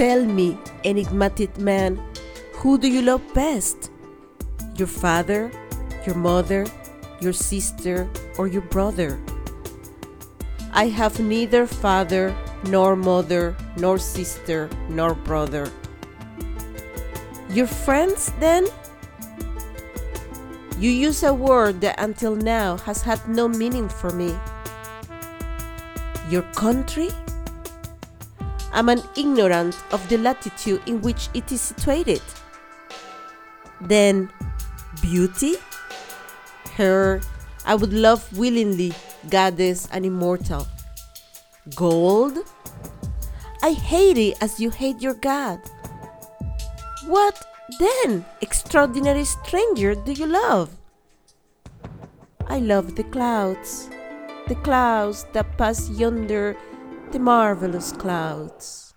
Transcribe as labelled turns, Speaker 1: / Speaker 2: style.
Speaker 1: Tell me, enigmatic man, who do you love best? Your father, your mother, your sister, or your brother? I have neither father, nor mother, nor sister, nor brother. Your friends, then? You use a word that until now has had no meaning for me. Your country? I'm an ignorant of the latitude in which it is situated. Then, beauty? Her, I would love willingly, goddess and immortal. Gold? I hate it as you hate your God. What then, extraordinary stranger, do you love? I love the clouds, the clouds that pass yonder, the marvelous clouds.